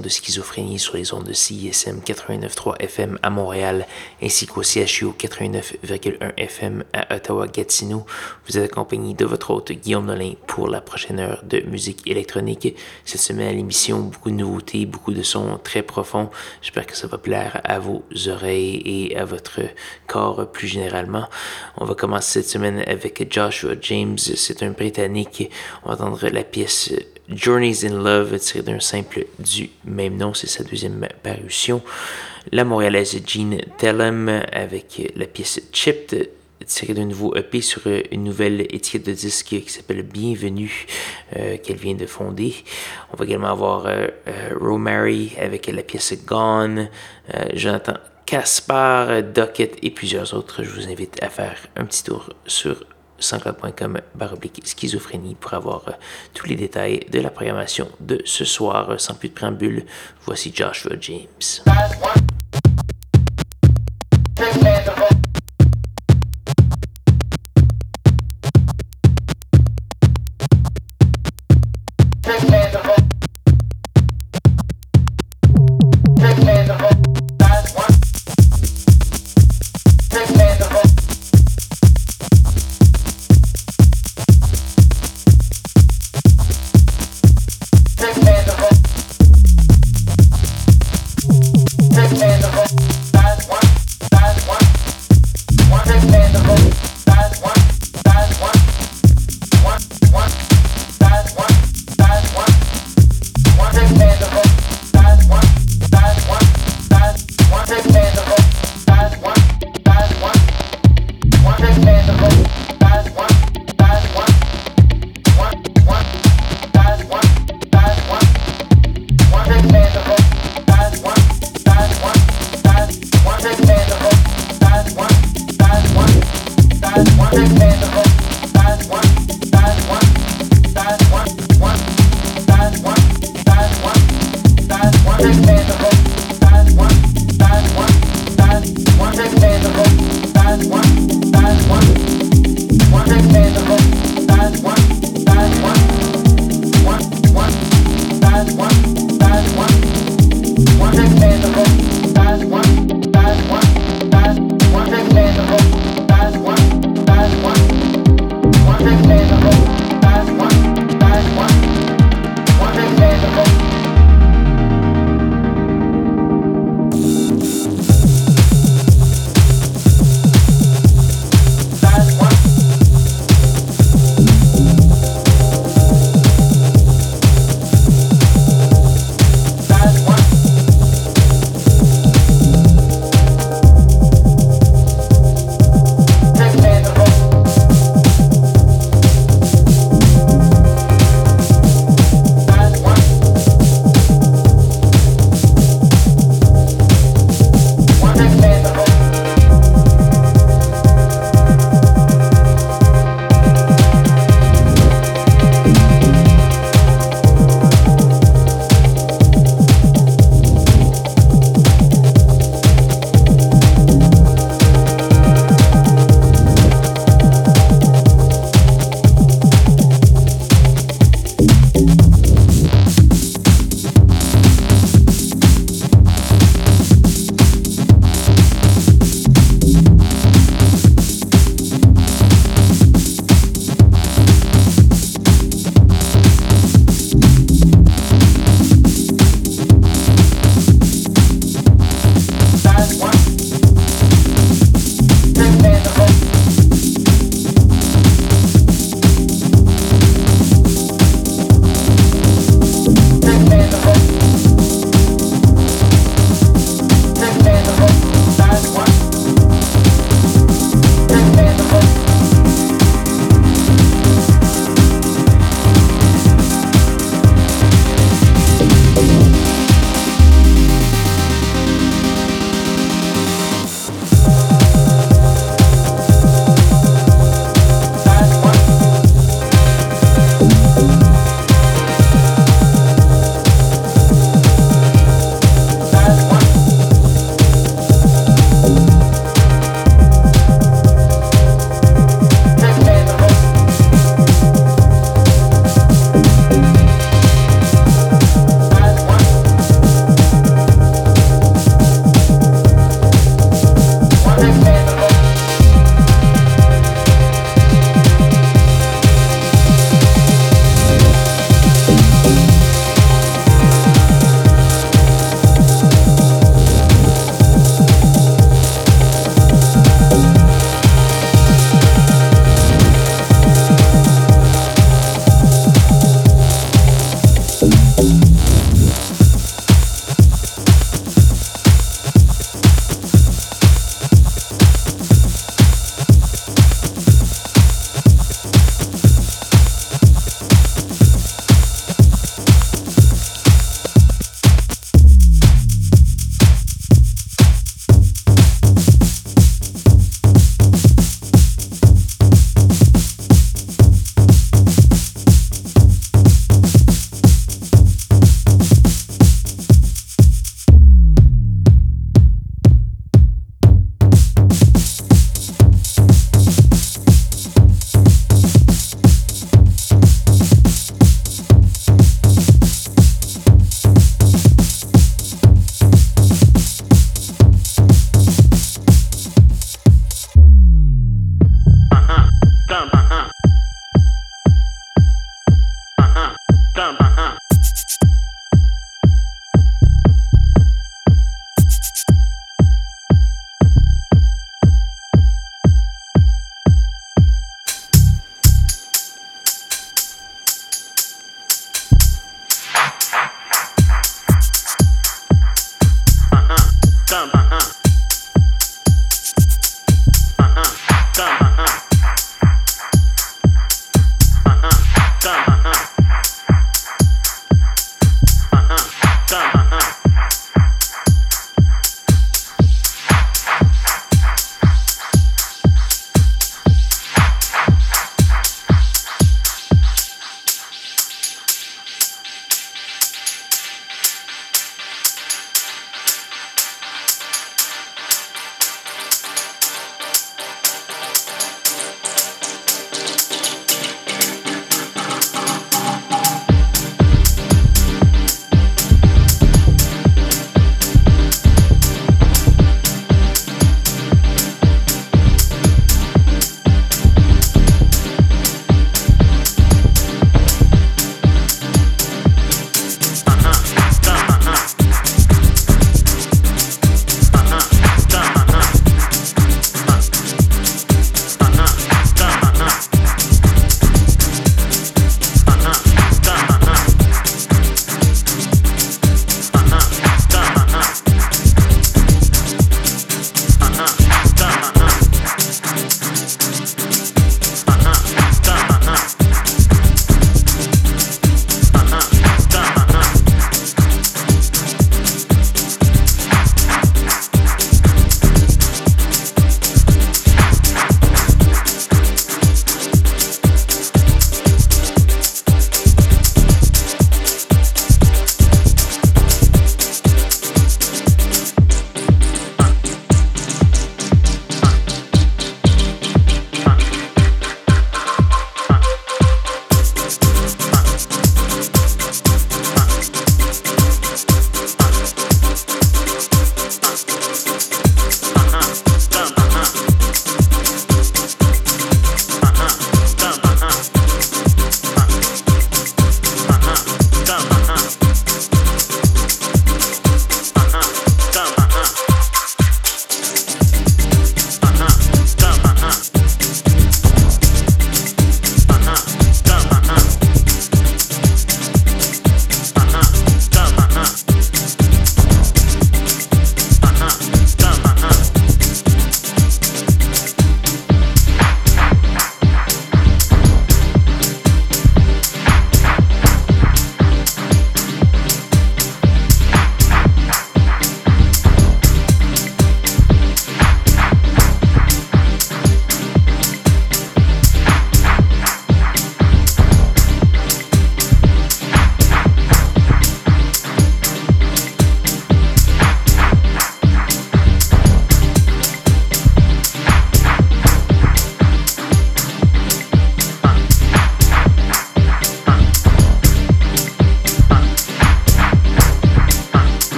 De Schizophrénie sur les ondes de CISM 89.3 FM à Montréal ainsi qu'au CHU 89.1 FM à Ottawa-Gatineau. Vous êtes accompagné de votre hôte Guillaume Nolin pour la prochaine heure de musique électronique. Cette semaine à l'émission, beaucoup de nouveautés, beaucoup de sons très profonds. J'espère que ça va plaire à vos oreilles et à votre corps plus généralement. On va commencer cette semaine avec Joshua James. C'est un Britannique. On va entendre la pièce Journeys in Love, tiré d'un simple du même nom, c'est sa deuxième parution. La montréalaise Jean Tellem avec la pièce Chipped, tirée d'un nouveau EP sur une nouvelle étiquette de disque qui s'appelle Bienvenue, euh, qu'elle vient de fonder. On va également avoir euh, euh, Romary avec la pièce Gone, Jonathan Caspar, Docket et plusieurs autres. Je vous invite à faire un petit tour sur sanscloud.com baroblique schizophrénie pour avoir euh, tous les détails de la programmation de ce soir. Sans plus de préambule, voici Joshua James.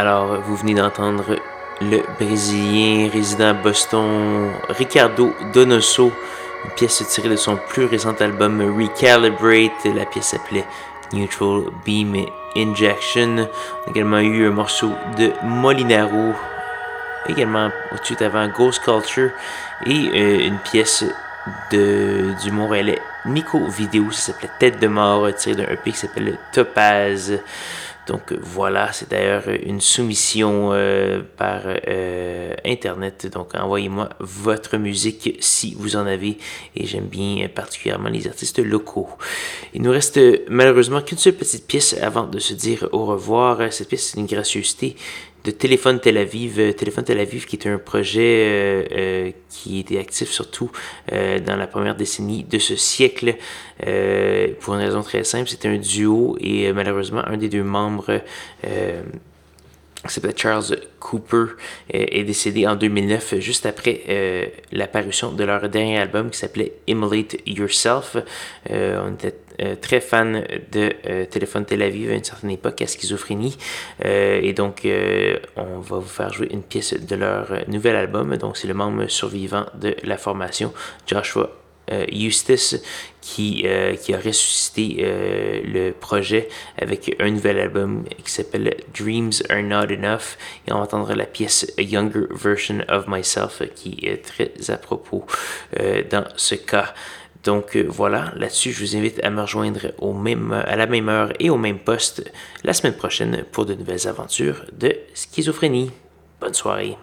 Alors, vous venez d'entendre le Brésilien résident à Boston, Ricardo Donoso, une pièce tirée de son plus récent album Recalibrate. La pièce s'appelait Neutral Beam Injection. On a également eu un morceau de Molinaro, également au-dessus avant Ghost Culture, et euh, une pièce de, du Montréalais Nico Vidéo, ça s'appelait Tête de mort, tiré d'un EP qui s'appelle Topaz. Donc voilà, c'est d'ailleurs une soumission euh, par euh, Internet. Donc envoyez-moi votre musique si vous en avez. Et j'aime bien particulièrement les artistes locaux. Il nous reste malheureusement qu'une seule petite pièce avant de se dire au revoir. Cette pièce, c'est une gracieuseté de Téléphone Tel Aviv. Euh, Téléphone Tel Aviv qui est un projet euh, euh, qui était actif surtout dans la première décennie de ce siècle pour une raison très simple. C'était un duo et malheureusement un des deux membres s'appelait Charles Cooper, est décédé en 2009, juste après l'apparition de leur dernier album qui s'appelait Immolate Yourself. on était euh, très fan de euh, Téléphone Tel Aviv à une certaine époque à Schizophrénie. Euh, et donc, on va vous faire jouer une pièce de leur nouvel album. Donc, c'est le membre survivant de la formation, Joshua Eustace qui, a ressuscité le projet avec un nouvel album qui s'appelle Dreams Are Not Enough et on va entendre la pièce A Younger Version of Myself qui est très à propos dans ce cas. Donc euh, voilà, là-dessus, je vous invite à me rejoindre à la même heure et au même poste la semaine prochaine pour de nouvelles aventures de schizophrénie. Bonne soirée.